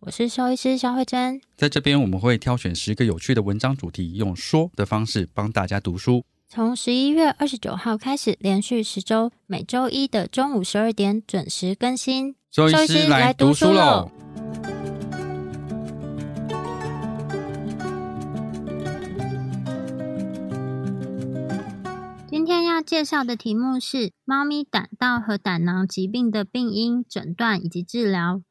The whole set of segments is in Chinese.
我是兽医师肖慧珍。在这边我们会挑选十个有趣的文章主题，用说的方式帮大家读书。从十一月二十九号开始，连续十周，每周一的中午十二点准时更新。兽医师来读书喽！今天要介绍的题目是猫咪胆道和胆囊疾病的病因、诊断以及治疗。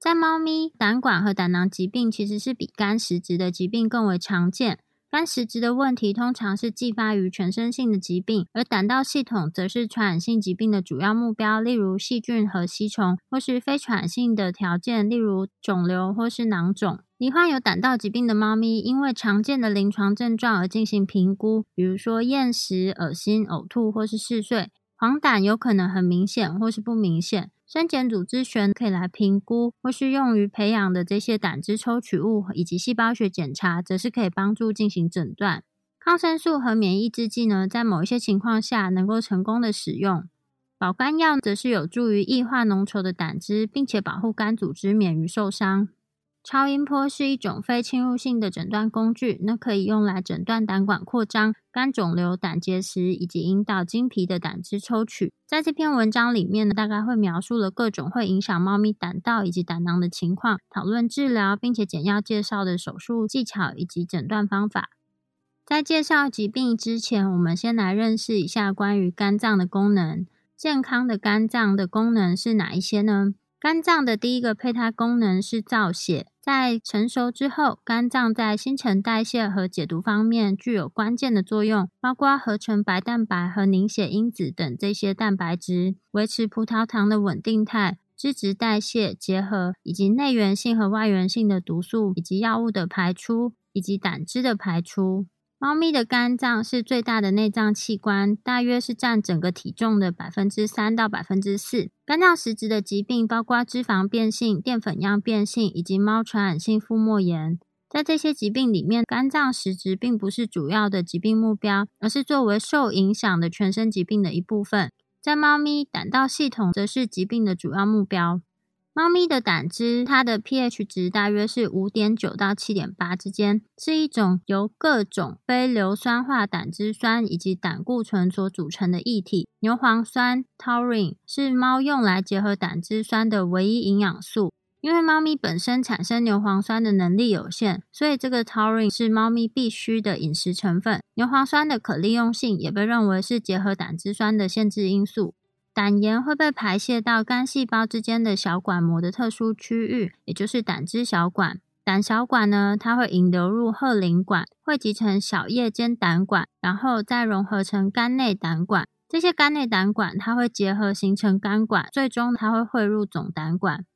在猫咪，胆管和胆囊疾病其实是比肝实质的疾病更为常见。肝实质的问题通常是继发于全身性的疾病，而胆道系统则是传染性疾病的主要目标，例如细菌和吸虫，或是非传染性的条件，例如肿瘤或是囊肿。罹患有胆道疾病的猫咪，因为常见的临床症状而进行评估，比如说厌食、恶心、呕吐或是嗜睡。黄疸有可能很明显或是不明显。生检组织学可以来评估，或是用于培养的这些胆汁抽取物以及细胞学检查，则是可以帮助进行诊断。抗生素和免疫制剂呢，在某一些情况下能够成功的使用。保肝药则是有助于异化浓稠的胆汁，并且保护肝组织免于受伤。超音波是一种非侵入性的诊断工具，那可以用来诊断胆管扩张、肝肿瘤、胆结石，以及引导经皮的胆汁抽取。在这篇文章里面呢，大概会描述了各种会影响猫咪胆道以及胆囊的情况，讨论治疗，并且简要介绍的手术技巧以及诊断方法。在介绍疾病之前，我们先来认识一下关于肝脏的功能。健康的肝脏的功能是哪一些呢？肝脏的第一个胚胎功能是造血。在成熟之后，肝脏在新陈代谢和解毒方面具有关键的作用，包括合成白蛋白和凝血因子等这些蛋白质，维持葡萄糖的稳定态、脂质代谢结合，以及内源性和外源性的毒素以及药物的排出，以及胆汁的排出。猫咪的肝脏是最大的内脏器官，大约是占整个体重的百分之三到百分之四。肝脏实质的疾病包括脂肪变性、淀粉样变性以及猫传染性腹膜炎。在这些疾病里面，肝脏实质并不是主要的疾病目标，而是作为受影响的全身疾病的一部分。在猫咪，胆道系统则是疾病的主要目标。猫咪的胆汁，它的 pH 值大约是五点九到七点八之间，是一种由各种非硫酸化胆汁酸以及胆固醇所组成的液体。牛磺酸 （taurine） 是猫用来结合胆汁酸的唯一营养素。因为猫咪本身产生牛磺酸的能力有限，所以这个 taurine 是猫咪必须的饮食成分。牛磺酸的可利用性也被认为是结合胆汁酸的限制因素。胆盐会被排泄到肝细胞之间的小管膜的特殊区域，也就是胆汁小管。胆小管呢，它会引流入鹤鳞管，汇集成小叶间胆管，然后再融合成肝内胆管。这些肝内胆管它会结合形成肝管，最终它会汇入总胆管。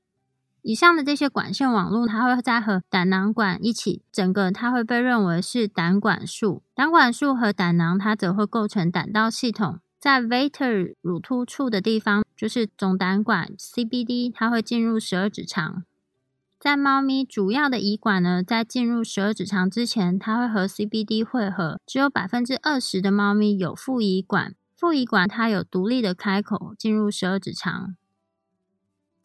以上的这些管线网络，它会再和胆囊管一起，整个它会被认为是胆管束。胆管束和胆囊，它则会构成胆道系统。在 vater 乳突处的地方，就是总胆管 CBD，它会进入十二指肠。在猫咪主要的胰管呢，在进入十二指肠之前，它会和 CBD 汇合。只有百分之二十的猫咪有副胰管，副胰管它有独立的开口进入十二指肠。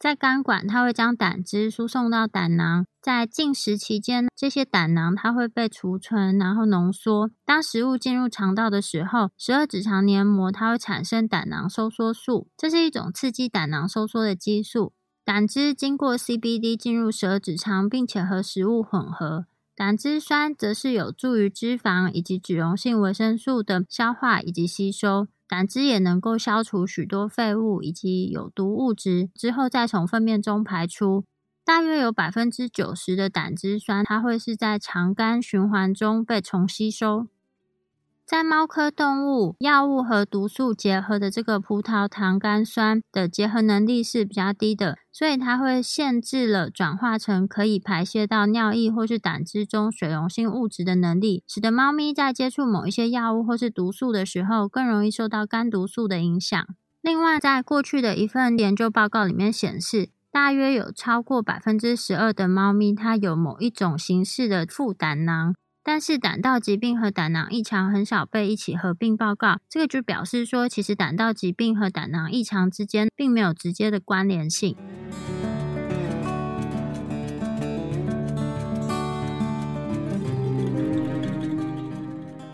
在肝管，它会将胆汁输送到胆囊。在进食期间，这些胆囊它会被储存，然后浓缩。当食物进入肠道的时候，十二指肠黏膜它会产生胆囊收缩素，这是一种刺激胆囊收缩的激素。胆汁经过 CBD 进入十二指肠，并且和食物混合。胆汁酸则是有助于脂肪以及脂溶性维生素的消化以及吸收。胆汁也能够消除许多废物以及有毒物质，之后再从粪便中排出。大约有百分之九十的胆汁酸，它会是在肠肝循环中被重吸收。在猫科动物，药物和毒素结合的这个葡萄糖苷酸的结合能力是比较低的，所以它会限制了转化成可以排泄到尿液或是胆汁中水溶性物质的能力，使得猫咪在接触某一些药物或是毒素的时候，更容易受到肝毒素的影响。另外，在过去的一份研究报告里面显示，大约有超过百分之十二的猫咪，它有某一种形式的副胆囊。但是胆道疾病和胆囊异常很少被一起合并报告，这个就表示说，其实胆道疾病和胆囊异常之间并没有直接的关联性。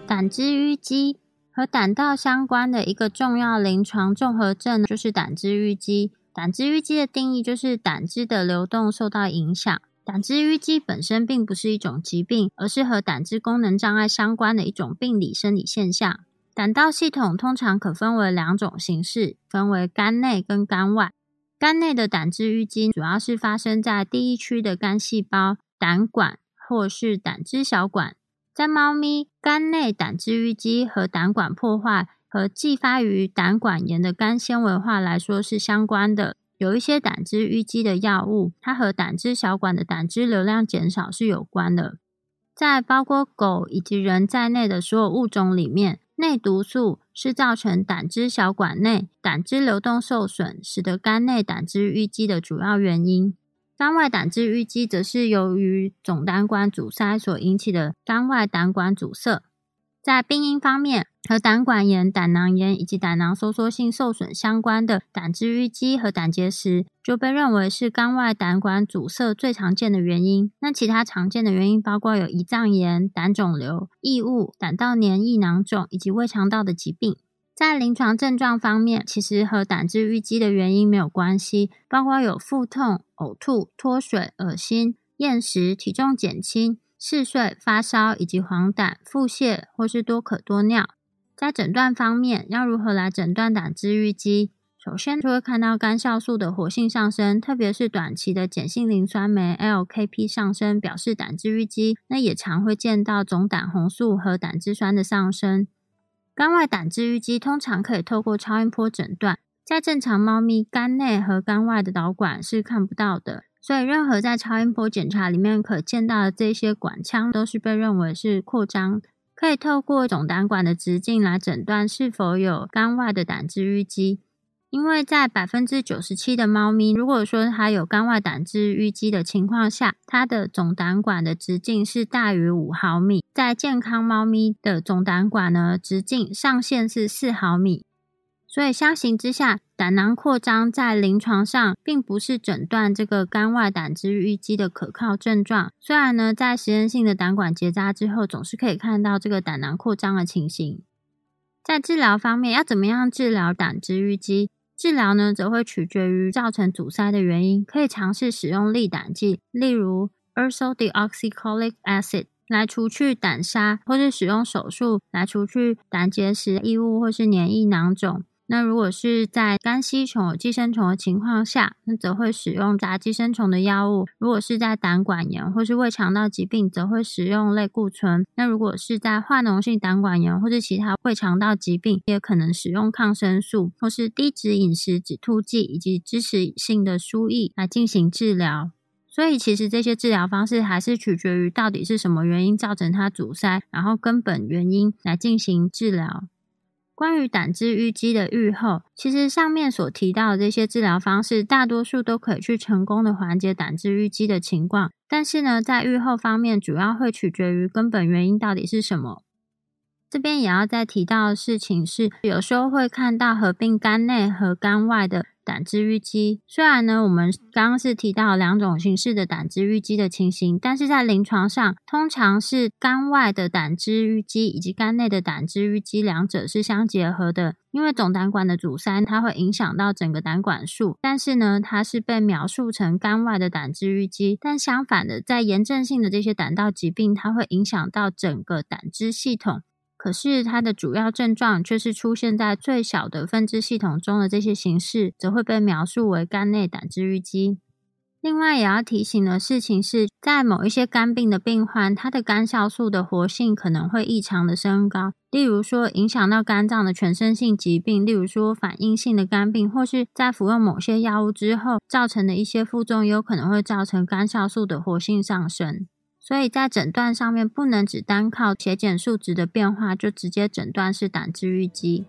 胆汁淤积和胆道相关的一个重要临床综合症就是胆汁淤积。胆汁淤积的定义就是胆汁的流动受到影响。胆汁淤积本身并不是一种疾病，而是和胆汁功能障碍相关的一种病理生理现象。胆道系统通常可分为两种形式，分为肝内跟肝外。肝内的胆汁淤积主要是发生在第一区的肝细胞、胆管或是胆汁小管。在猫咪，肝内胆汁淤积和胆管破坏和继发于胆管炎的肝纤维化来说是相关的。有一些胆汁淤积的药物，它和胆汁小管的胆汁流量减少是有关的。在包括狗以及人在内的所有物种里面，内毒素是造成胆汁小管内胆汁流动受损，使得肝内胆汁淤积的主要原因。肝外胆汁淤积则是由于总胆管阻塞所引起的肝外胆管阻塞。在病因方面，和胆管炎、胆囊炎以及胆囊收缩性受损相关的胆汁淤积和胆结石，就被认为是肝外胆管阻塞最常见的原因。那其他常见的原因包括有胰脏炎、胆肿瘤、异物、胆道黏液囊肿以及胃肠道的疾病。在临床症状方面，其实和胆汁淤积的原因没有关系，包括有腹痛、呕吐、脱水、恶心、厌食、体重减轻。嗜睡、发烧以及黄疸、腹泻或是多渴多尿。在诊断方面，要如何来诊断胆汁淤积？首先就会看到肝酵素的活性上升，特别是短期的碱性磷酸酶 （LKP） 上升，表示胆汁淤积。那也常会见到总胆红素和胆汁酸的上升。肝外胆汁淤积通常可以透过超音波诊断，在正常猫咪肝内和肝外的导管是看不到的。所以，任何在超音波检查里面可见到的这些管腔，都是被认为是扩张，可以透过总胆管的直径来诊断是否有肝外的胆汁淤积。因为在百分之九十七的猫咪，如果说它有肝外胆汁淤积的情况下，它的总胆管的直径是大于五毫米。在健康猫咪的总胆管呢，直径上限是四毫米。所以，相形之下，胆囊扩张在临床上并不是诊断这个肝外胆汁淤积的可靠症状。虽然呢，在实验性的胆管结扎之后，总是可以看到这个胆囊扩张的情形。在治疗方面，要怎么样治疗胆汁淤积？治疗呢，则会取决于造成阻塞的原因。可以尝试使用利胆剂，例如 ursodeoxycholic acid 来除去胆沙，或是使用手术来除去胆结石、异物或是黏液囊肿。那如果是在肝吸虫寄生虫的情况下，那则会使用杂寄生虫的药物；如果是在胆管炎或是胃肠道疾病，则会使用类固醇。那如果是在化脓性胆管炎或是其他胃肠道疾病，也可能使用抗生素或是低脂饮食止吐剂以及支持性的输液来进行治疗。所以，其实这些治疗方式还是取决于到底是什么原因造成它阻塞，然后根本原因来进行治疗。关于胆汁淤积的预后，其实上面所提到的这些治疗方式，大多数都可以去成功的缓解胆汁淤积的情况。但是呢，在预后方面，主要会取决于根本原因到底是什么。这边也要再提到的事情是，有时候会看到合并肝内和肝外的。胆汁淤积，虽然呢，我们刚刚是提到两种形式的胆汁淤积的情形，但是在临床上，通常是肝外的胆汁淤积以及肝内的胆汁淤积两者是相结合的。因为总胆管的阻塞，它会影响到整个胆管束，但是呢，它是被描述成肝外的胆汁淤积。但相反的，在炎症性的这些胆道疾病，它会影响到整个胆汁系统。可是它的主要症状却是出现在最小的分支系统中的这些形式，则会被描述为肝内胆汁淤积。另外也要提醒的事情是，在某一些肝病的病患，他的肝酵素的活性可能会异常的升高。例如说，影响到肝脏的全身性疾病，例如说反应性的肝病，或是在服用某些药物之后造成的一些副作用，有可能会造成肝酵素的活性上升。所以在诊断上面，不能只单靠血检数值的变化就直接诊断是胆汁淤积。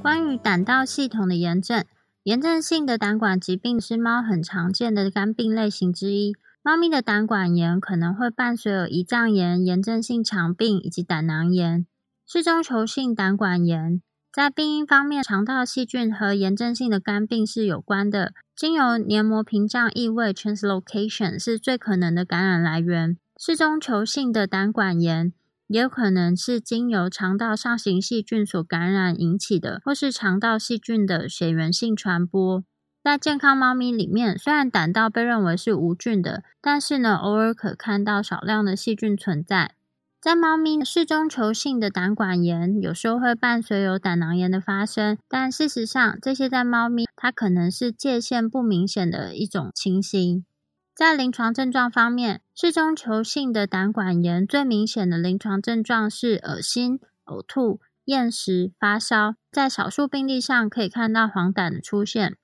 关于胆道系统的炎症，炎症性的胆管疾病是猫很常见的肝病类型之一。猫咪的胆管炎可能会伴随有胰脏炎、炎症性肠病以及胆囊炎。室中球性胆管炎在病因方面，肠道细菌和炎症性的肝病是有关的。经由黏膜屏障异位 （translocation） 是最可能的感染来源。室中球性的胆管炎。也有可能是经由肠道上行细菌所感染引起的，或是肠道细菌的血源性传播。在健康猫咪里面，虽然胆道被认为是无菌的，但是呢，偶尔可看到少量的细菌存在。在猫咪室中球性的胆管炎，有时候会伴随有胆囊炎的发生，但事实上，这些在猫咪它可能是界限不明显的一种情形。在临床症状方面，室中球性的胆管炎最明显的临床症状是恶心、呕吐、厌食、发烧。在少数病例上，可以看到黄疸的出现。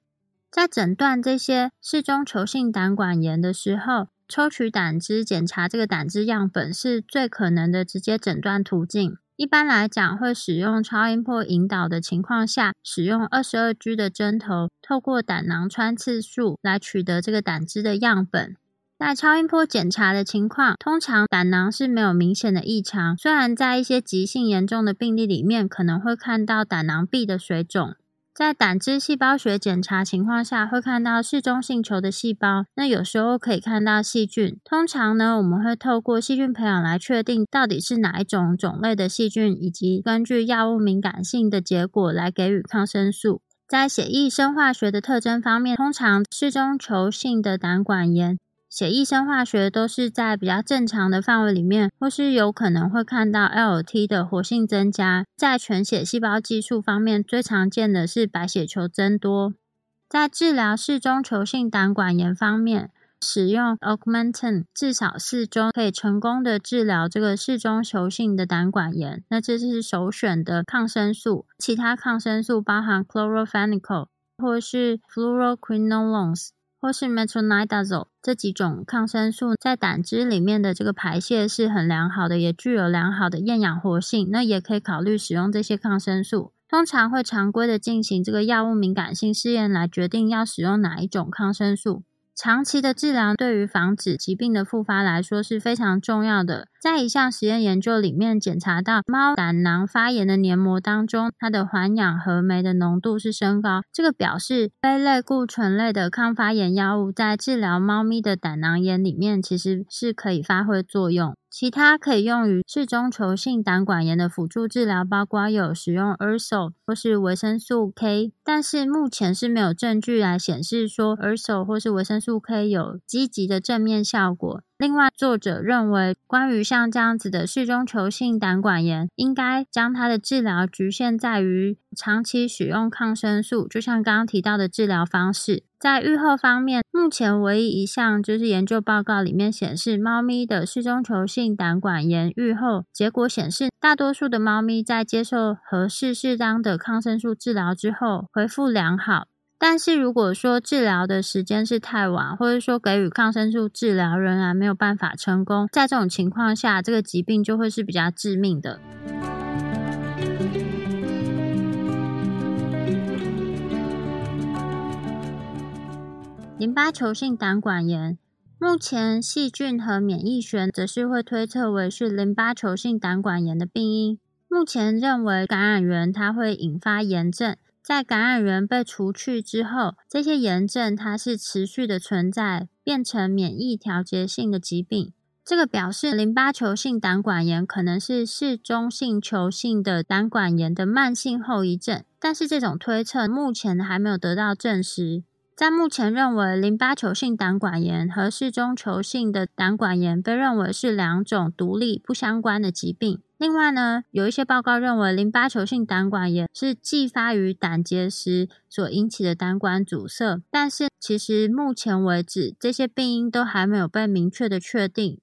在诊断这些室中球性胆管炎的时候，抽取胆汁检查这个胆汁样本是最可能的直接诊断途径。一般来讲，会使用超音波引导的情况下，使用二十二 G 的针头，透过胆囊穿刺术来取得这个胆汁的样本。在超音波检查的情况，通常胆囊是没有明显的异常，虽然在一些急性严重的病例里面，可能会看到胆囊壁的水肿。在胆汁细胞学检查情况下，会看到室中性球的细胞。那有时候可以看到细菌。通常呢，我们会透过细菌培养来确定到底是哪一种种类的细菌，以及根据药物敏感性的结果来给予抗生素。在血液生化学的特征方面，通常室中球性的胆管炎。血液生化学都是在比较正常的范围里面，或是有可能会看到 LT 的活性增加。在全血细胞技术方面，最常见的是白血球增多。在治疗室中球性胆管炎方面，使用 Augmentin 至少四周可以成功的治疗这个室中球性的胆管炎。那这是首选的抗生素，其他抗生素包含 Chloramphenicol 或是 Fluoroquinolones。或是 metronidazole 这几种抗生素在胆汁里面的这个排泄是很良好的，也具有良好的厌氧活性。那也可以考虑使用这些抗生素。通常会常规的进行这个药物敏感性试验来决定要使用哪一种抗生素。长期的治疗对于防止疾病的复发来说是非常重要的。在一项实验研究里面，检查到猫胆囊发炎的黏膜当中，它的环氧合酶的浓度是升高。这个表示非类固醇类的抗发炎药物在治疗猫咪的胆囊炎里面其实是可以发挥作用。其他可以用于嗜中球性胆管炎的辅助治疗，包括有使用 Urso 或是维生素 K，但是目前是没有证据来显示说 Urso 或是维生素 K 有积极的正面效果。另外，作者认为，关于像这样子的室中球性胆管炎，应该将它的治疗局限在于长期使用抗生素，就像刚刚提到的治疗方式。在愈后方面，目前唯一一项就是研究报告里面显示，猫咪的室中球性胆管炎愈后结果显示，大多数的猫咪在接受合适适当的抗生素治疗之后，恢复良好。但是如果说治疗的时间是太晚，或者说给予抗生素治疗仍然没有办法成功，在这种情况下，这个疾病就会是比较致命的。淋巴球性胆管炎，目前细菌和免疫学则是会推测为是淋巴球性胆管炎的病因。目前认为感染源它会引发炎症。在感染源被除去之后，这些炎症它是持续的存在，变成免疫调节性的疾病。这个表示淋巴球性胆管炎可能是嗜中性球性的胆管炎的慢性后遗症，但是这种推测目前还没有得到证实。在目前认为，淋巴球性胆管炎和嗜中球性的胆管炎被认为是两种独立不相关的疾病。另外呢，有一些报告认为淋巴球性胆管炎是继发于胆结石所引起的胆管阻塞，但是其实目前为止，这些病因都还没有被明确的确定。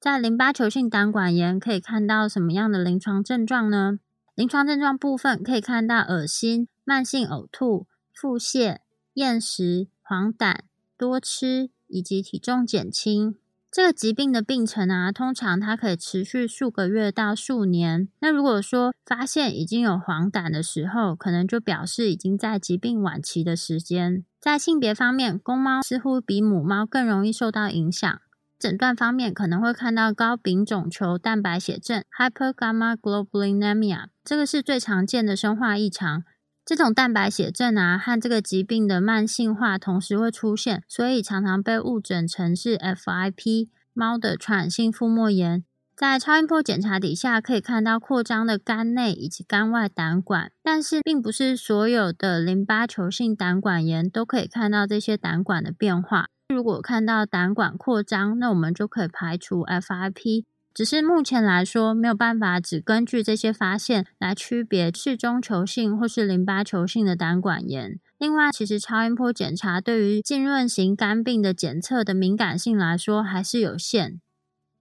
在淋巴球性胆管炎可以看到什么样的临床症状呢？临床症状部分可以看到恶心、慢性呕吐、腹泻、厌食、黄疸、多吃以及体重减轻。这个疾病的病程啊，通常它可以持续数个月到数年。那如果说发现已经有黄疸的时候，可能就表示已经在疾病晚期的时间。在性别方面，公猫似乎比母猫更容易受到影响。诊断方面可能会看到高丙种球蛋白血症 （hypergammaglobulinemia），这个是最常见的生化异常。这种蛋白血症啊，和这个疾病的慢性化同时会出现，所以常常被误诊成是 FIP 猫的传染性腹膜炎。在超音波检查底下，可以看到扩张的肝内以及肝外胆管，但是并不是所有的淋巴球性胆管炎都可以看到这些胆管的变化。如果看到胆管扩张，那我们就可以排除 FIP。只是目前来说，没有办法只根据这些发现来区别是中球性或是淋巴球性的胆管炎。另外，其实超音波检查对于浸润型肝病的检测的敏感性来说还是有限。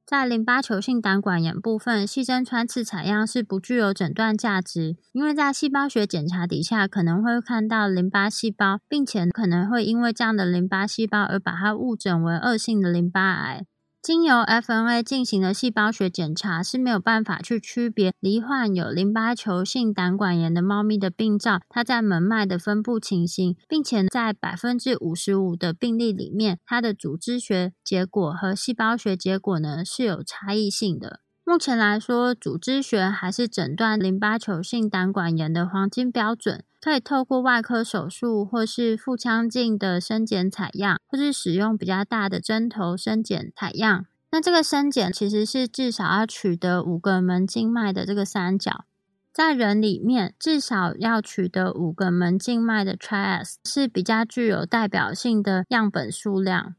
在淋巴球性胆管炎部分，细针穿刺采样是不具有诊断价值，因为在细胞学检查底下可能会看到淋巴细胞，并且可能会因为这样的淋巴细胞而把它误诊为恶性的淋巴癌。经由 FNA 进行的细胞学检查是没有办法去区别罹患有淋巴球性胆管炎的猫咪的病灶，它在门脉的分布情形，并且在百分之五十五的病例里面，它的组织学结果和细胞学结果呢是有差异性的。目前来说，组织学还是诊断淋巴球性胆管炎的黄金标准。可以透过外科手术，或是腹腔镜的深检采样，或是使用比较大的针头深检采样。那这个深检其实是至少要取得五个门静脉的这个三角，在人里面至少要取得五个门静脉的 trias 是比较具有代表性的样本数量。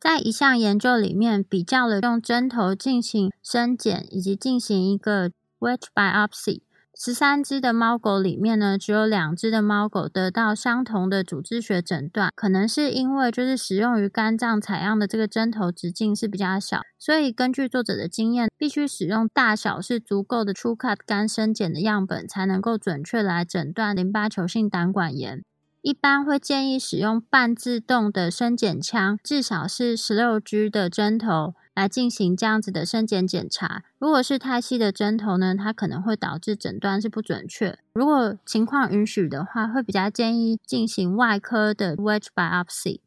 在一项研究里面，比较了用针头进行深检以及进行一个 wedge biopsy。十三只的猫狗里面呢，只有两只的猫狗得到相同的组织学诊断，可能是因为就是使用于肝脏采样的这个针头直径是比较小，所以根据作者的经验，必须使用大小是足够的 t r u cut 肝生检的样本，才能够准确来诊断淋巴球性胆管炎。一般会建议使用半自动的生检枪，至少是十六 G 的针头。来进行这样子的生检检查。如果是太细的针头呢，它可能会导致诊断是不准确。如果情况允许的话，会比较建议进行外科的 wedge biopsy。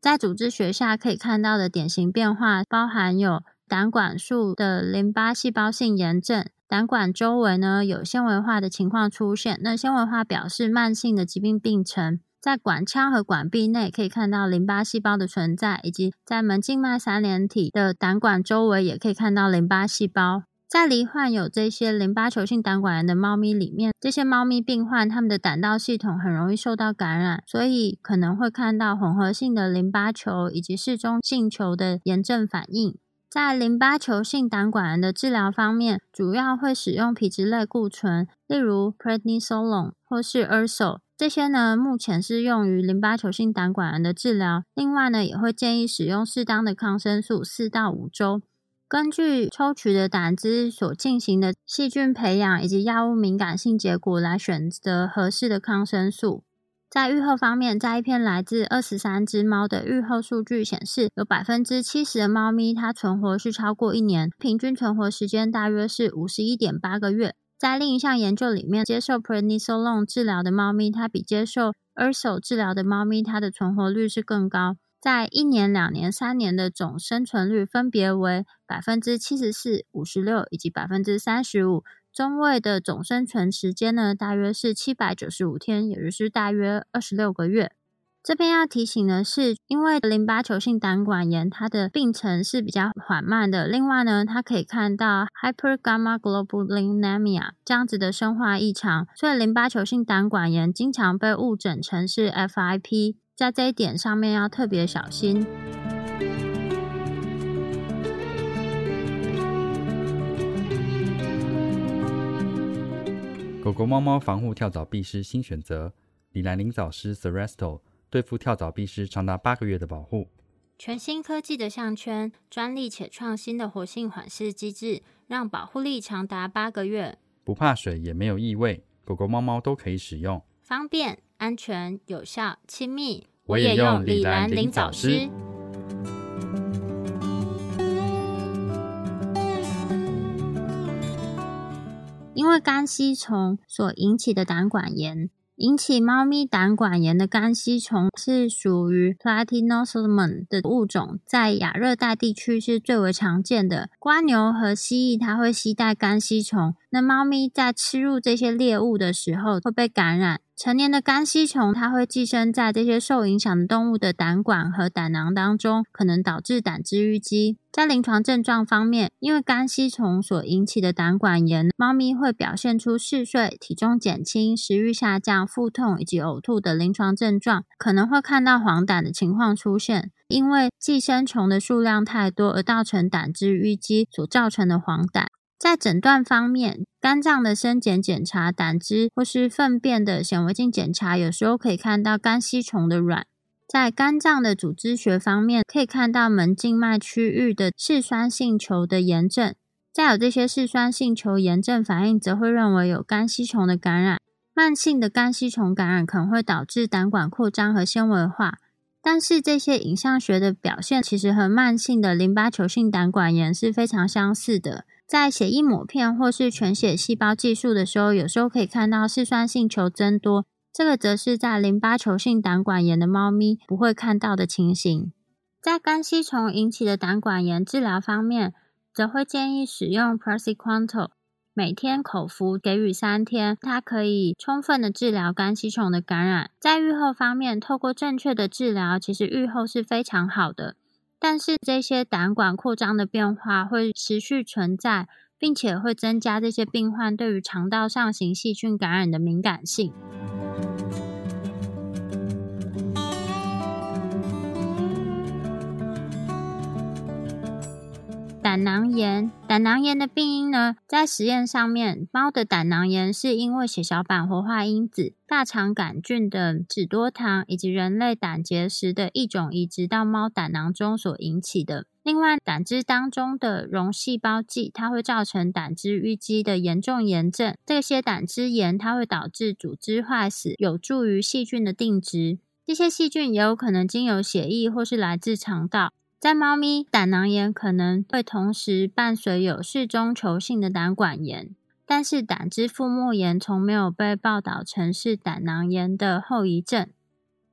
在组织学下可以看到的典型变化，包含有胆管束的淋巴细胞性炎症，胆管周围呢有纤维化的情况出现。那纤维化表示慢性的疾病病程。在管腔和管壁内可以看到淋巴细胞的存在，以及在门静脉三联体的胆管周围也可以看到淋巴细胞。在罹患有这些淋巴球性胆管炎的猫咪里面，这些猫咪病患它们的胆道系统很容易受到感染，所以可能会看到混合性的淋巴球以及室中性球的炎症反应。在淋巴球性胆管炎的治疗方面，主要会使用皮质类固醇，例如 prednisolone 或是 urso。这些呢，目前是用于淋巴球性胆管炎的治疗。另外呢，也会建议使用适当的抗生素四到五周。根据抽取的胆汁所进行的细菌培养以及药物敏感性结果来选择合适的抗生素。在愈后方面，在一篇来自二十三只猫的愈后数据显示，有百分之七十的猫咪它存活是超过一年，平均存活时间大约是五十一点八个月。在另一项研究里面，接受 prednisolone 治疗的猫咪，它比接受 urso 治疗的猫咪，它的存活率是更高。在一年、两年、三年的总生存率分别为百分之七十四、五十六以及百分之三十五。中位的总生存时间呢，大约是七百九十五天，也就是大约二十六个月。这边要提醒的是，因为淋巴球性胆管炎，它的病程是比较缓慢的。另外呢，它可以看到 hypergammaglobulinemia 这样子的生化异常，所以淋巴球性胆管炎经常被误诊成是 FIP，在这一点上面要特别小心。狗狗、猫猫防护跳蚤蜱虱新选择：李兰灵藻虱 s e r e s t o 对付跳蚤蜱虱长达八个月的保护。全新科技的项圈，专利且创新的活性缓释机制，让保护力长达八个月。不怕水，也没有异味，狗狗、猫猫都可以使用，方便、安全、有效、亲密。我也用李兰灵藻虱。因为肝吸虫所引起的胆管炎，引起猫咪胆管炎的肝吸虫是属于 Platinosomum 的物种，在亚热带地区是最为常见的。瓜牛和蜥蜴它会携带肝吸虫，那猫咪在吃入这些猎物的时候会被感染。成年的肝吸虫，它会寄生在这些受影响的动物的胆管和胆囊当中，可能导致胆汁淤积。在临床症状方面，因为肝吸虫所引起的胆管炎，猫咪会表现出嗜睡、体重减轻、食欲下降、腹痛以及呕吐的临床症状，可能会看到黄疸的情况出现。因为寄生虫的数量太多而造成胆汁淤积所造成的黄疸。在诊断方面，肝脏的生检检查、胆汁或是粪便的显微镜检查，有时候可以看到肝吸虫的卵。在肝脏的组织学方面，可以看到门静脉区域的嗜酸性球的炎症。再有这些嗜酸性球炎症反应，则会认为有肝吸虫的感染。慢性的肝吸虫感染可能会导致胆管扩张和纤维化，但是这些影像学的表现其实和慢性的淋巴球性胆管炎是非常相似的。在血液抹片或是全血细胞计数的时候，有时候可以看到嗜酸性球增多，这个则是在淋巴球性胆管炎的猫咪不会看到的情形。在肝吸虫引起的胆管炎治疗方面，则会建议使用 Praziquantel，每天口服给予三天，它可以充分的治疗肝吸虫的感染。在愈后方面，透过正确的治疗，其实愈后是非常好的。但是这些胆管扩张的变化会持续存在，并且会增加这些病患对于肠道上行细菌感染的敏感性。胆囊炎，胆囊炎的病因呢？在实验上面，猫的胆囊炎是因为血小板活化因子、大肠杆菌的脂多糖以及人类胆结石的一种移植到猫胆囊中所引起的。另外，胆汁当中的溶细胞剂，它会造成胆汁淤积的严重炎症。这些胆汁炎，它会导致组织坏死，有助于细菌的定植。这些细菌也有可能经由血液或是来自肠道。在猫咪，胆囊炎可能会同时伴随有室中球性的胆管炎，但是胆汁腹膜炎从没有被报道成是胆囊炎的后遗症。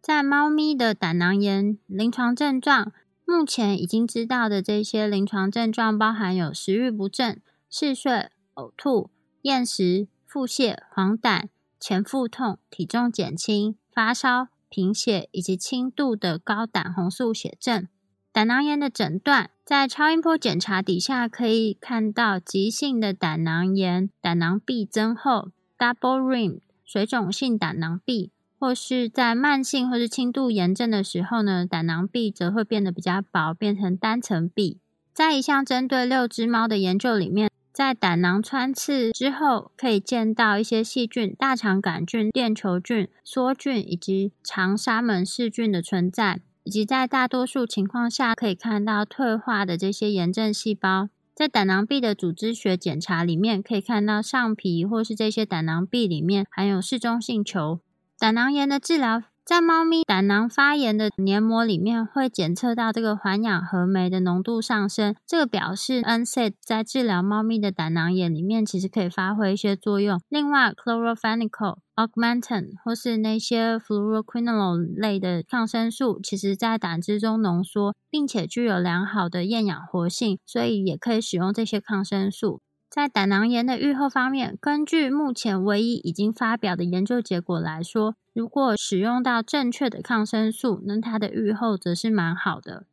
在猫咪的胆囊炎临床症状，目前已经知道的这些临床症状包含有食欲不振、嗜睡、呕吐、厌食、腹泻、黄疸、前腹痛、体重减轻、发烧、贫血以及轻度的高胆红素血症。胆囊炎的诊断，在超音波检查底下可以看到急性的胆囊炎、胆囊壁增厚 （double rim）、水肿性胆囊壁，或是在慢性或是轻度炎症的时候呢，胆囊壁则会变得比较薄，变成单层壁。在一项针对六只猫的研究里面，在胆囊穿刺之后，可以见到一些细菌、大肠杆菌、链球菌、梭菌以及肠沙门氏菌的存在。以及在大多数情况下可以看到退化的这些炎症细胞，在胆囊壁的组织学检查里面可以看到上皮或是这些胆囊壁里面含有嗜中性球。胆囊炎的治疗，在猫咪胆囊发炎的黏膜里面会检测到这个环氧合酶的浓度上升，这个表示 NSAID 在治疗猫咪的胆囊炎里面其实可以发挥一些作用。另外，Chloramphenicol。Augmentin 或是那些 fluoroquinolone 类的抗生素，其实在胆汁中浓缩，并且具有良好的厌氧活性，所以也可以使用这些抗生素。在胆囊炎的预后方面，根据目前唯一已经发表的研究结果来说，如果使用到正确的抗生素，那它的预后则是蛮好的。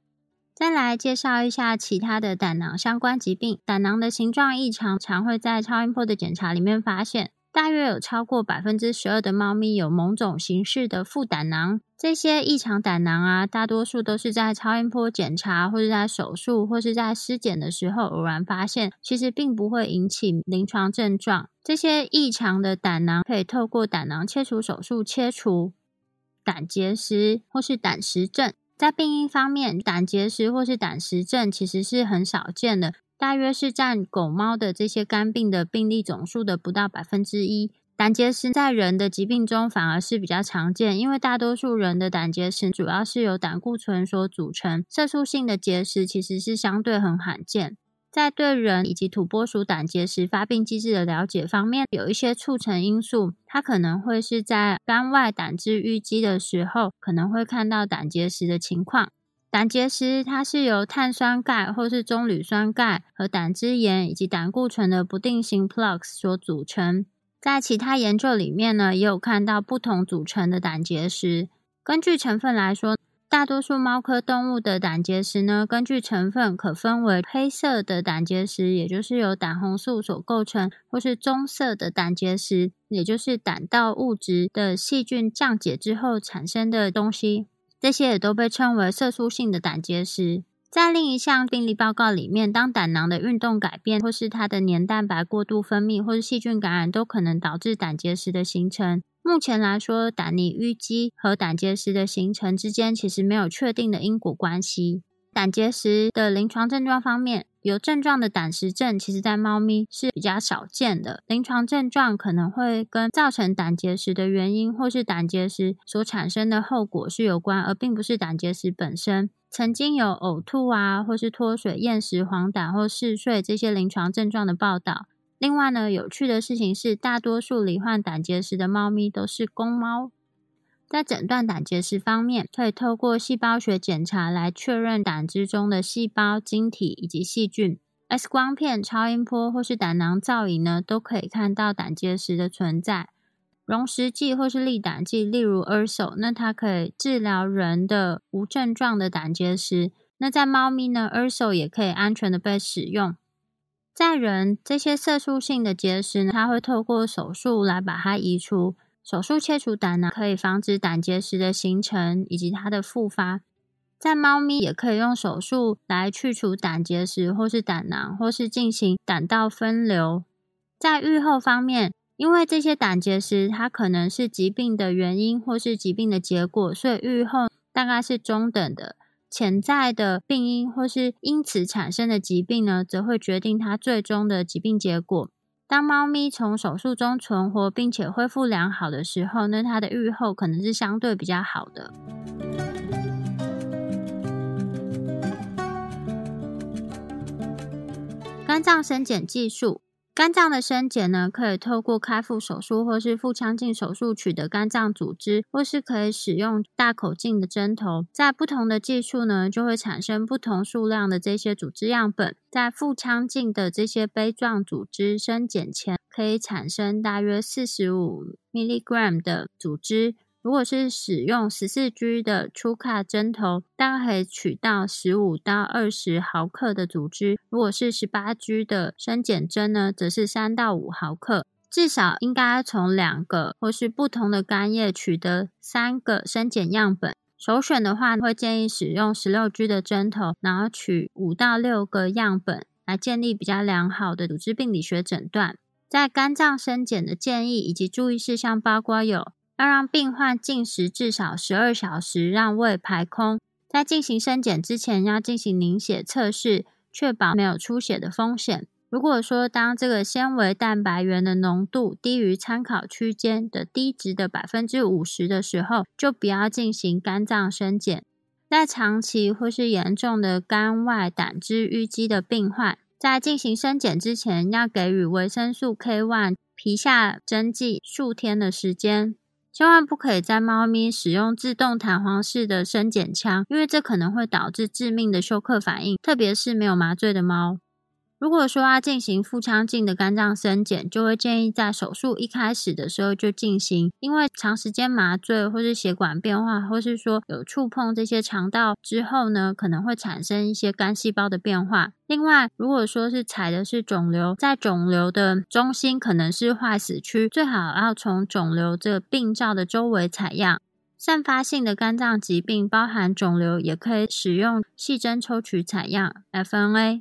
再来介绍一下其他的胆囊相关疾病。胆囊的形状异常常会在超音波的检查里面发现。大约有超过百分之十二的猫咪有某种形式的副胆囊。这些异常胆囊啊，大多数都是在超音波检查，或者在手术，或是在尸检的时候偶然发现，其实并不会引起临床症状。这些异常的胆囊可以透过胆囊切除手术切除。胆结石或是胆石症，在病因方面，胆结石或是胆石症其实是很少见的，大约是占狗猫的这些肝病的病例总数的不到百分之一。胆结石在人的疾病中反而是比较常见，因为大多数人的胆结石主要是由胆固醇所组成，色素性的结石其实是相对很罕见。在对人以及土拨鼠胆结石发病机制的了解方面，有一些促成因素，它可能会是在肝外胆汁淤积的时候，可能会看到胆结石的情况。胆结石它是由碳酸钙或是棕榈酸钙和胆汁盐以及胆固醇的不定型 plaques 所组成。在其他研究里面呢，也有看到不同组成的胆结石。根据成分来说，大多数猫科动物的胆结石呢，根据成分可分为黑色的胆结石，也就是由胆红素所构成，或是棕色的胆结石，也就是胆道物质的细菌降解之后产生的东西。这些也都被称为色素性的胆结石。在另一项病例报告里面，当胆囊的运动改变，或是它的黏蛋白过度分泌，或是细菌感染，都可能导致胆结石的形成。目前来说，胆泥淤积和胆结石的形成之间其实没有确定的因果关系。胆结石的临床症状方面，有症状的胆石症，其实在猫咪是比较少见的。临床症状可能会跟造成胆结石的原因，或是胆结石所产生的后果是有关，而并不是胆结石本身。曾经有呕吐啊，或是脱水、厌食、黄疸或嗜睡这些临床症状的报道。另外呢，有趣的事情是，大多数罹患胆结石的猫咪都是公猫。在诊断胆结石方面，可以透过细胞学检查来确认胆汁中的细胞、晶体以及细菌。X 光片、超音波或是胆囊造影呢，都可以看到胆结石的存在。溶石剂或是利胆剂，例如 Urso，那它可以治疗人的无症状的胆结石。那在猫咪呢，Urso 也可以安全的被使用。在人，这些色素性的结石呢，它会透过手术来把它移除。手术切除胆囊可以防止胆结石的形成以及它的复发。在猫咪也可以用手术来去除胆结石或是胆囊，或是进行胆道分流。在愈后方面，因为这些胆结石，它可能是疾病的原因或是疾病的结果，所以愈后大概是中等的。潜在的病因或是因此产生的疾病呢，则会决定它最终的疾病结果。当猫咪从手术中存活并且恢复良好的时候，那它的愈后可能是相对比较好的。肝脏生检技术。肝脏的生检呢，可以透过开腹手术或是腹腔镜手术取得肝脏组织，或是可以使用大口径的针头。在不同的技术呢，就会产生不同数量的这些组织样本。在腹腔镜的这些杯状组织生检前，可以产生大约四十五 milligram 的组织。如果是使用十四 G 的初卡针头，大概可以取到十五到二十毫克的组织；如果是十八 G 的生检针呢，则是三到五毫克。至少应该从两个或是不同的肝叶取得三个生检样本。首选的话，会建议使用十六 G 的针头，然后取五到六个样本，来建立比较良好的组织病理学诊断。在肝脏生检的建议以及注意事项包括有。要让病患进食至少十二小时，让胃排空。在进行生检之前，要进行凝血测试，确保没有出血的风险。如果说当这个纤维蛋白原的浓度低于参考区间的低值的百分之五十的时候，就不要进行肝脏生检。在长期或是严重的肝外胆汁淤积的病患，在进行生检之前，要给予维生素 K1 皮下针剂数天的时间。千万不可以在猫咪使用自动弹簧式的生检枪，因为这可能会导致致命的休克反应，特别是没有麻醉的猫。如果说要进行腹腔镜的肝脏生检，就会建议在手术一开始的时候就进行，因为长时间麻醉或是血管变化，或是说有触碰这些肠道之后呢，可能会产生一些肝细胞的变化。另外，如果说是采的是肿瘤，在肿瘤的中心可能是坏死区，最好要从肿瘤这病灶的周围采样。散发性的肝脏疾病，包含肿瘤，也可以使用细针抽取采样 （FNA）。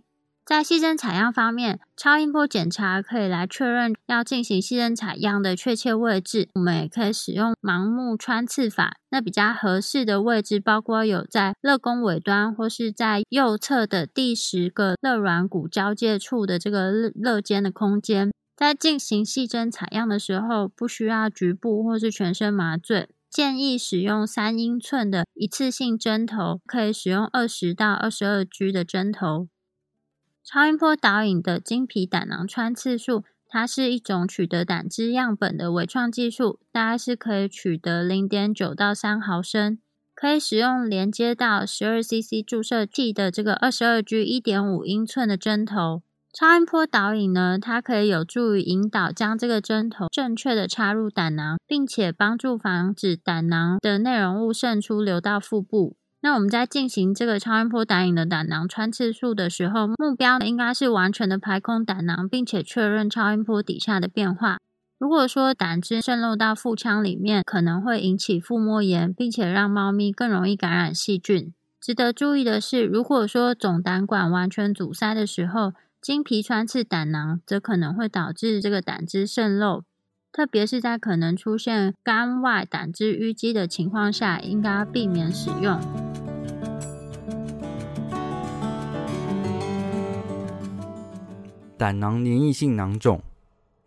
在细针采样方面，超音波检查可以来确认要进行细针采样的确切位置。我们也可以使用盲目穿刺法，那比较合适的位置包括有在肋弓尾端，或是在右侧的第十个肋软骨交界处的这个肋肋间的空间。在进行细针采样的时候，不需要局部或是全身麻醉，建议使用三英寸的一次性针头，可以使用二十到二十二 G 的针头。超音波导引的经皮胆囊穿刺术，它是一种取得胆汁样本的微创技术，大概是可以取得零点九到三毫升，可以使用连接到十二 CC 注射剂的这个二十二 G 一点五英寸的针头。超音波导引呢，它可以有助于引导将这个针头正确的插入胆囊，并且帮助防止胆囊的内容物渗出流到腹部。那我们在进行这个超音波打引的胆囊穿刺术的时候，目标应该是完全的排空胆囊，并且确认超音波底下的变化。如果说胆汁渗漏到腹腔里面，可能会引起腹膜炎，并且让猫咪更容易感染细菌。值得注意的是，如果说总胆管完全阻塞的时候，经皮穿刺胆囊，则可能会导致这个胆汁渗漏。特别是在可能出现肝外胆汁淤积的情况下，应该避免使用。胆囊黏液性囊肿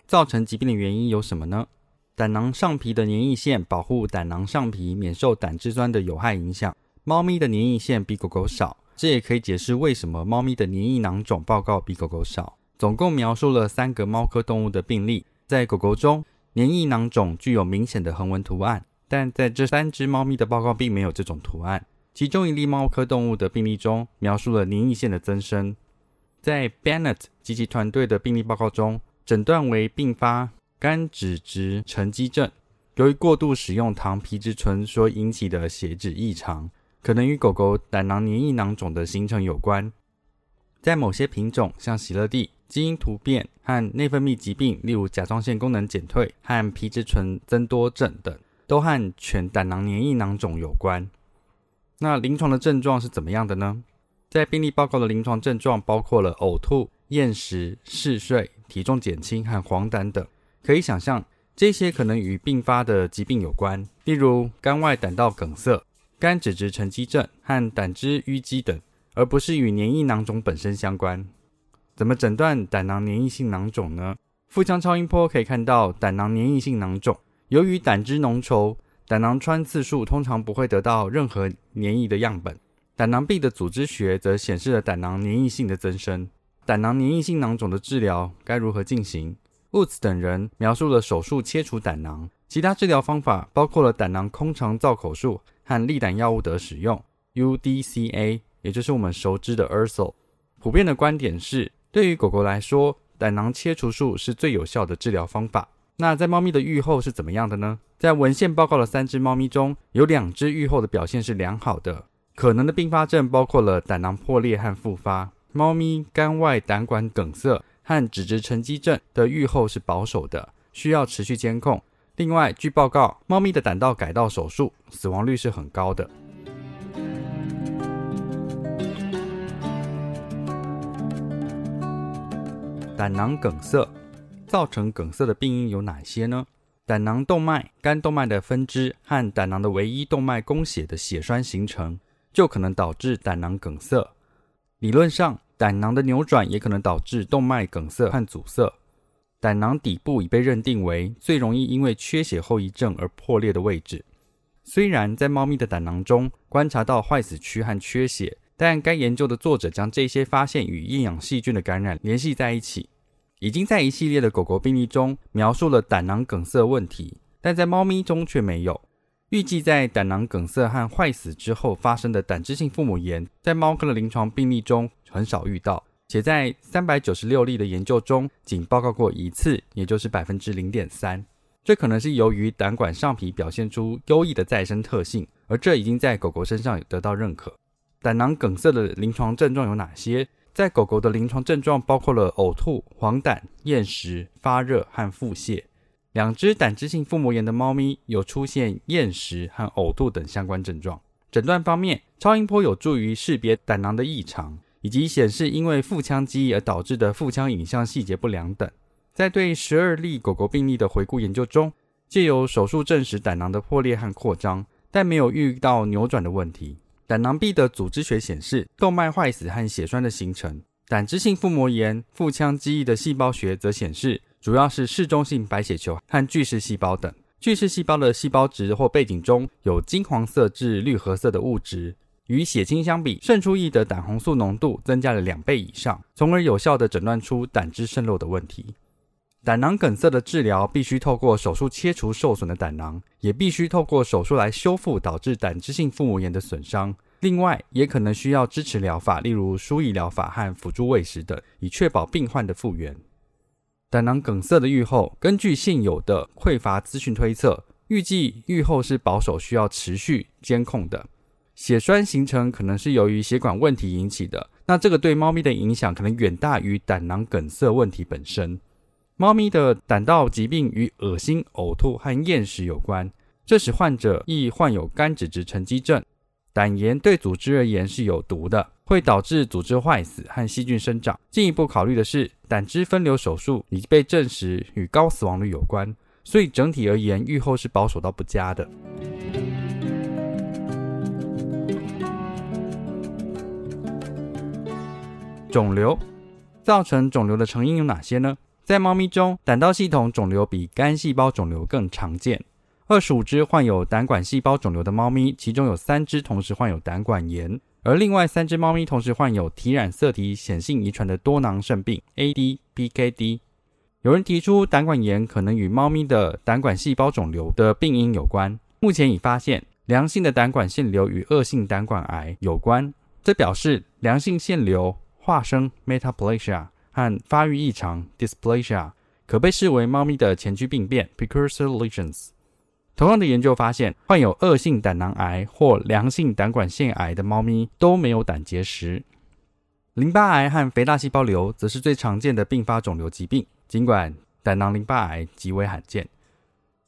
造成疾病的原因有什么呢？胆囊上皮的黏液腺保护胆囊上皮免受胆汁酸的有害影响。猫咪的黏液腺比狗狗少，这也可以解释为什么猫咪的黏液囊肿报告比狗狗少。总共描述了三个猫科动物的病例，在狗狗中，黏液囊肿具有明显的横纹图案，但在这三只猫咪的报告并没有这种图案。其中一例猫科动物的病例中，描述了黏液腺的增生。在 Bennett 及其团队的病例报告中，诊断为并发肝脂质沉积症，由于过度使用糖皮质醇所引起的血脂异常，可能与狗狗胆囊黏液囊肿的形成有关。在某些品种，像喜乐蒂，基因突变和内分泌疾病，例如甲状腺功能减退和皮质醇增多症等，都和犬胆囊黏液囊肿有关。那临床的症状是怎么样的呢？在病例报告的临床症状包括了呕吐、厌食、嗜睡、体重减轻和黄疸等。可以想象，这些可能与并发的疾病有关，例如肝外胆道梗塞、肝脂质沉积症和胆汁淤积等，而不是与黏液囊肿本身相关。怎么诊断胆囊黏液性囊肿呢？腹腔超音波可以看到胆囊黏液性囊肿。由于胆汁浓稠，胆囊穿刺术通常不会得到任何黏液的样本。胆囊壁的组织学则显示了胆囊黏液性的增生。胆囊黏液性囊肿的治疗该如何进行？Woods 等人描述了手术切除胆囊，其他治疗方法包括了胆囊空肠造口术和利胆药物的使用 （UDCA），也就是我们熟知的 Urso。普遍的观点是，对于狗狗来说，胆囊切除术是最有效的治疗方法。那在猫咪的愈后是怎么样的呢？在文献报告的三只猫咪中有两只愈后的表现是良好的。可能的并发症包括了胆囊破裂和复发，猫咪肝外胆管梗塞和脂质沉积症的预后是保守的，需要持续监控。另外，据报告，猫咪的胆道改道手术死亡率是很高的。胆囊梗塞造成梗塞的病因有哪些呢？胆囊动脉、肝动脉的分支和胆囊的唯一动脉供血的血栓形成。就可能导致胆囊梗塞。理论上，胆囊的扭转也可能导致动脉梗塞和阻塞。胆囊底部已被认定为最容易因为缺血后遗症而破裂的位置。虽然在猫咪的胆囊中观察到坏死区和缺血，但该研究的作者将这些发现与厌氧细菌的感染联系在一起。已经在一系列的狗狗病例中描述了胆囊梗塞问题，但在猫咪中却没有。预计在胆囊梗塞和坏死之后发生的胆汁性腹膜炎，在猫科的临床病例中很少遇到。且在三百九十六例的研究中，仅报告过一次，也就是百分之零点三。这可能是由于胆管上皮表现出优异的再生特性，而这已经在狗狗身上得到认可。胆囊梗塞的临床症状有哪些？在狗狗的临床症状包括了呕吐、黄疸、厌食、发热和腹泻。两只胆汁性腹膜炎的猫咪有出现厌食和呕吐等相关症状。诊断方面，超音波有助于识别胆囊的异常，以及显示因为腹腔积液而导致的腹腔影像细节不良等。在对十二例狗狗病例的回顾研究中，借由手术证实胆囊的破裂和扩张，但没有遇到扭转的问题。胆囊壁的组织学显示动脉坏死和血栓的形成。胆汁性腹膜炎腹腔积液的细胞学则显示。主要是嗜中性白血球和巨噬细胞等。巨噬细胞的细胞质或背景中有金黄色至绿褐色的物质，与血清相比，渗出液的胆红素浓度增加了两倍以上，从而有效地诊断出胆汁渗漏的问题。胆囊梗塞的治疗必须透过手术切除受损的胆囊，也必须透过手术来修复导致胆汁性腹膜炎的损伤。另外，也可能需要支持疗法，例如输液疗法和辅助喂食等，以确保病患的复原。胆囊梗塞的预后，根据现有的匮乏资讯推测，预计预后是保守，需要持续监控的。血栓形成可能是由于血管问题引起的，那这个对猫咪的影响可能远大于胆囊梗塞问题本身。猫咪的胆道疾病与恶心、呕吐和厌食有关，这使患者易患有肝脂质沉积症。胆盐对组织而言是有毒的，会导致组织坏死和细菌生长。进一步考虑的是，胆汁分流手术已被证实与高死亡率有关，所以整体而言，预后是保守到不佳的。肿瘤造成肿瘤的成因有哪些呢？在猫咪中，胆道系统肿瘤比肝细胞肿瘤更常见。二十五只患有胆管细胞肿瘤的猫咪，其中有三只同时患有胆管炎，而另外三只猫咪同时患有体染色体显性遗传的多囊肾病 （ADPKD）。有人提出，胆管炎可能与猫咪的胆管细胞肿瘤的病因有关。目前已发现，良性的胆管腺瘤与恶性胆管癌有关，这表示良性腺瘤化生 （metaplasia） 和发育异常 （dysplasia） 可被视为猫咪的前驱病变 （precursor lesions）。同样的研究发现，患有恶性胆囊癌或良性胆管腺癌的猫咪都没有胆结石。淋巴癌和肥大细胞瘤则是最常见的并发肿瘤疾病，尽管胆囊淋巴癌极为罕见。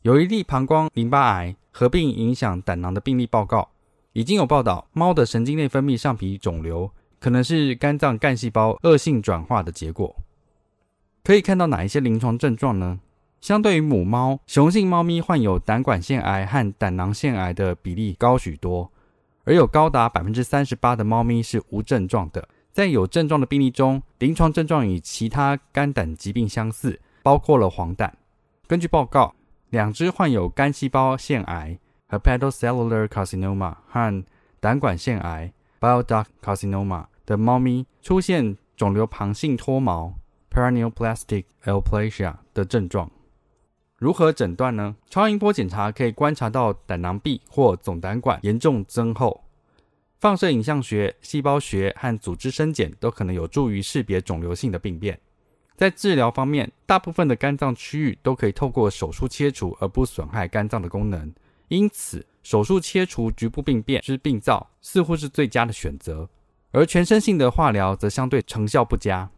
有一例膀胱淋巴癌合并影响胆囊的病例报告，已经有报道，猫的神经内分泌上皮肿瘤可能是肝脏干细胞恶性转化的结果。可以看到哪一些临床症状呢？相对于母猫，雄性猫咪患有胆管腺癌和胆囊腺癌的比例高许多，而有高达百分之三十八的猫咪是无症状的。在有症状的病例中，临床症状与其他肝胆疾病相似，包括了黄疸。根据报告，两只患有肝细胞腺癌 （hepatocellular carcinoma） 和胆管腺癌 （bile duct carcinoma） 的猫咪出现肿瘤旁性脱毛 （perineoplastic alplasia） 的症状。如何诊断呢？超音波检查可以观察到胆囊壁或总胆管严重增厚，放射影像学、细胞学和组织生检都可能有助于识别肿瘤性的病变。在治疗方面，大部分的肝脏区域都可以透过手术切除而不损害肝脏的功能，因此手术切除局部病变之病灶似乎是最佳的选择，而全身性的化疗则相对成效不佳。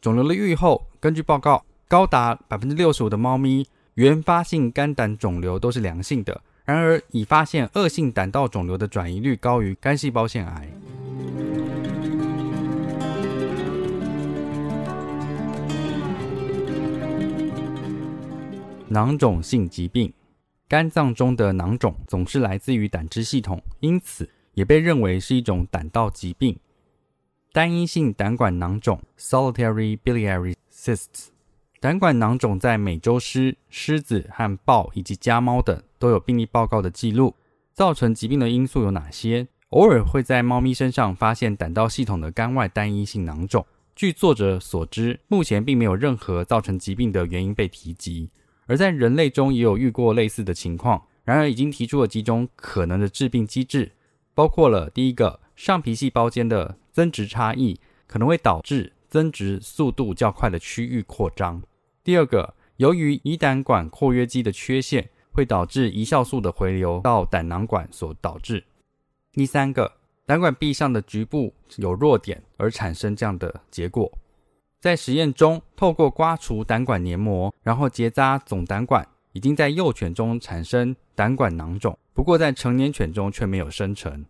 肿瘤的愈后，根据报告。高达百分之六十五的猫咪原发性肝胆肿瘤都是良性的，然而已发现恶性胆道肿瘤的转移率高于肝细胞腺癌。囊肿性疾病，肝脏中的囊肿总是来自于胆汁系统，因此也被认为是一种胆道疾病。单一性胆管囊肿 （Solitary biliary cysts）。胆管囊肿在美洲狮、狮子和豹以及家猫等都有病例报告的记录。造成疾病的因素有哪些？偶尔会在猫咪身上发现胆道系统的肝外单一性囊肿。据作者所知，目前并没有任何造成疾病的原因被提及。而在人类中也有遇过类似的情况。然而，已经提出了几种可能的致病机制，包括了第一个上皮细胞间的增殖差异，可能会导致增殖速度较快的区域扩张。第二个，由于胰胆管括约肌的缺陷，会导致胰酵素的回流到胆囊管所导致。第三个，胆管壁上的局部有弱点而产生这样的结果。在实验中，透过刮除胆管黏膜，然后结扎总胆管，已经在幼犬中产生胆管囊肿，不过在成年犬中却没有生成。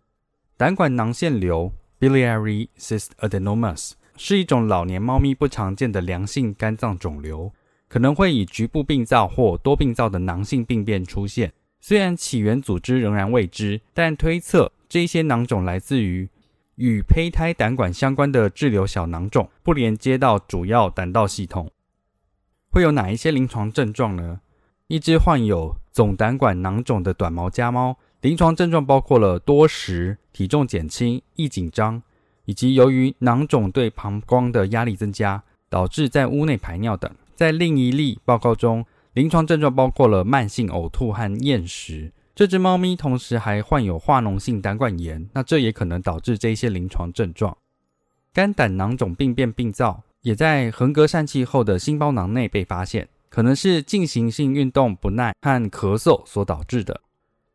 胆管囊腺瘤 （biliary cyst adenomas） 是一种老年猫咪不常见的良性肝脏肿瘤。可能会以局部病灶或多病灶的囊性病变出现。虽然起源组织仍然未知，但推测这些囊肿来自于与胚胎胆管相关的滞留小囊肿，不连接到主要胆道系统。会有哪一些临床症状呢？一只患有总胆管囊肿的短毛家猫，临床症状包括了多食、体重减轻、易紧张，以及由于囊肿对膀胱的压力增加，导致在屋内排尿等。在另一例报告中，临床症状包括了慢性呕吐和厌食。这只猫咪同时还患有化脓性胆管炎，那这也可能导致这些临床症状。肝胆囊肿病变病灶也在横膈疝气后的心包囊内被发现，可能是进行性运动不耐和咳嗽所导致的。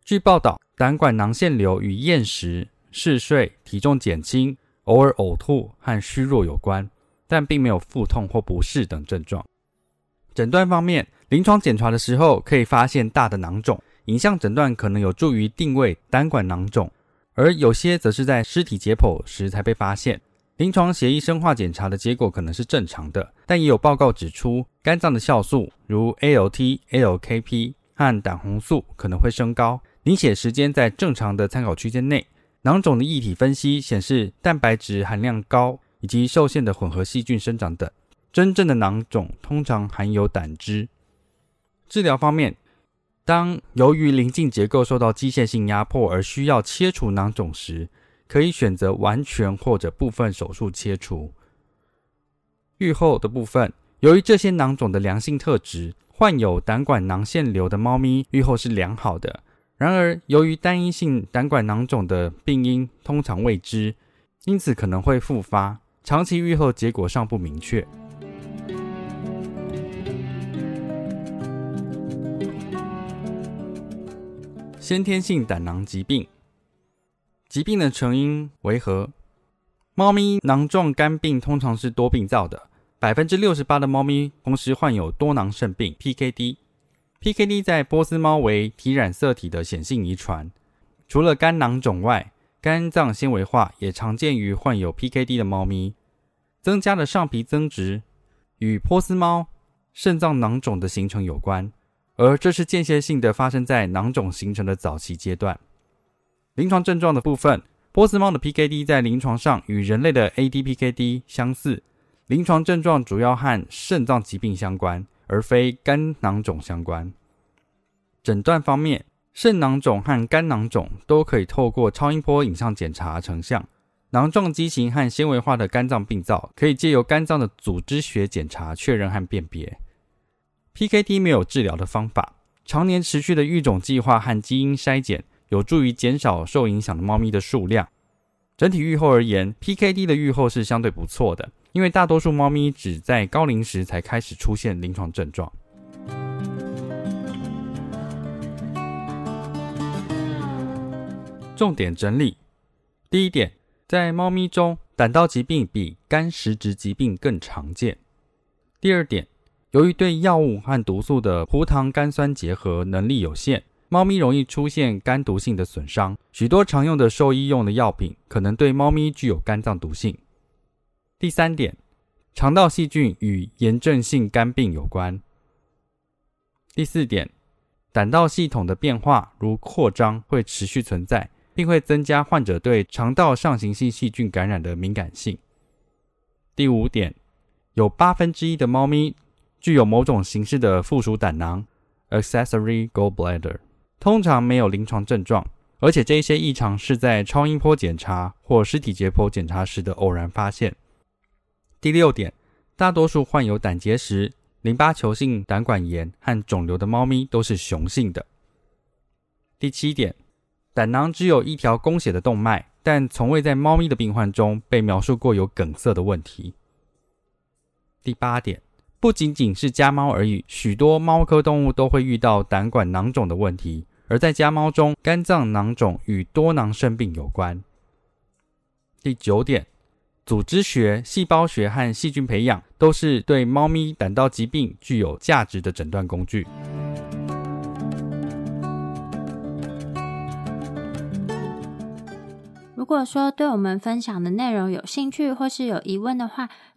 据报道，胆管囊腺瘤与厌食、嗜睡、体重减轻、偶尔呕吐和虚弱有关，但并没有腹痛或不适等症状。诊断方面，临床检查的时候可以发现大的囊肿，影像诊断可能有助于定位胆管囊肿；而有些则是在尸体解剖时才被发现。临床血液生化检查的结果可能是正常的，但也有报告指出，肝脏的酵素如 ALT、ALKP 和胆红素可能会升高。凝血时间在正常的参考区间内，囊肿的液体分析显示蛋白质含量高，以及受限的混合细菌生长等。真正的囊肿通常含有胆汁。治疗方面，当由于邻近结构受到机械性压迫而需要切除囊肿时，可以选择完全或者部分手术切除。愈后的部分，由于这些囊肿的良性特质，患有胆管囊腺瘤的猫咪愈后是良好的。然而，由于单一性胆管囊肿的病因通常未知，因此可能会复发，长期愈后结果尚不明确。先天性胆囊疾病，疾病的成因为何？猫咪囊状肝病通常是多病灶的，百分之六十八的猫咪同时患有多囊肾病 （PKD）。PKD 在波斯猫为体染色体的显性遗传。除了肝囊肿外，肝脏纤维化也常见于患有 PKD 的猫咪。增加的上皮增殖与波斯猫肾脏囊肿的形成有关。而这是间歇性的，发生在囊肿形成的早期阶段。临床症状的部分，波斯猫的 PKD 在临床上与人类的 ADPKD 相似，临床症状主要和肾脏疾病相关，而非肝囊肿相关。诊断方面，肾囊肿和肝囊肿都可以透过超音波影像检查成像。囊状畸形和纤维化的肝脏病灶可以借由肝脏的组织学检查确认和辨别。PKD 没有治疗的方法，常年持续的育种计划和基因筛检有助于减少受影响的猫咪的数量。整体愈后而言，PKD 的愈后是相对不错的，因为大多数猫咪只在高龄时才开始出现临床症状。重点整理：第一点，在猫咪中，胆道疾病比肝实质疾病更常见。第二点。由于对药物和毒素的葡糖苷酸结合能力有限，猫咪容易出现肝毒性的损伤。许多常用的兽医用的药品可能对猫咪具有肝脏毒性。第三点，肠道细菌与炎症性肝病有关。第四点，胆道系统的变化如扩张会持续存在，并会增加患者对肠道上行性细菌感染的敏感性。第五点，有八分之一的猫咪。具有某种形式的附属胆囊 （accessory gallbladder） 通常没有临床症状，而且这些异常是在超音波检查或尸体解剖检查时的偶然发现。第六点，大多数患有胆结石、淋巴球性胆管炎和肿瘤的猫咪都是雄性的。第七点，胆囊只有一条供血的动脉，但从未在猫咪的病患中被描述过有梗塞的问题。第八点，不仅仅是家猫而已，许多猫科动物都会遇到胆管囊肿的问题，而在家猫中，肝脏囊肿与多囊肾病有关。第九点，组织学、细胞学和细菌培养都是对猫咪胆道疾病具有价值的诊断工具。如果说对我们分享的内容有兴趣或是有疑问的话，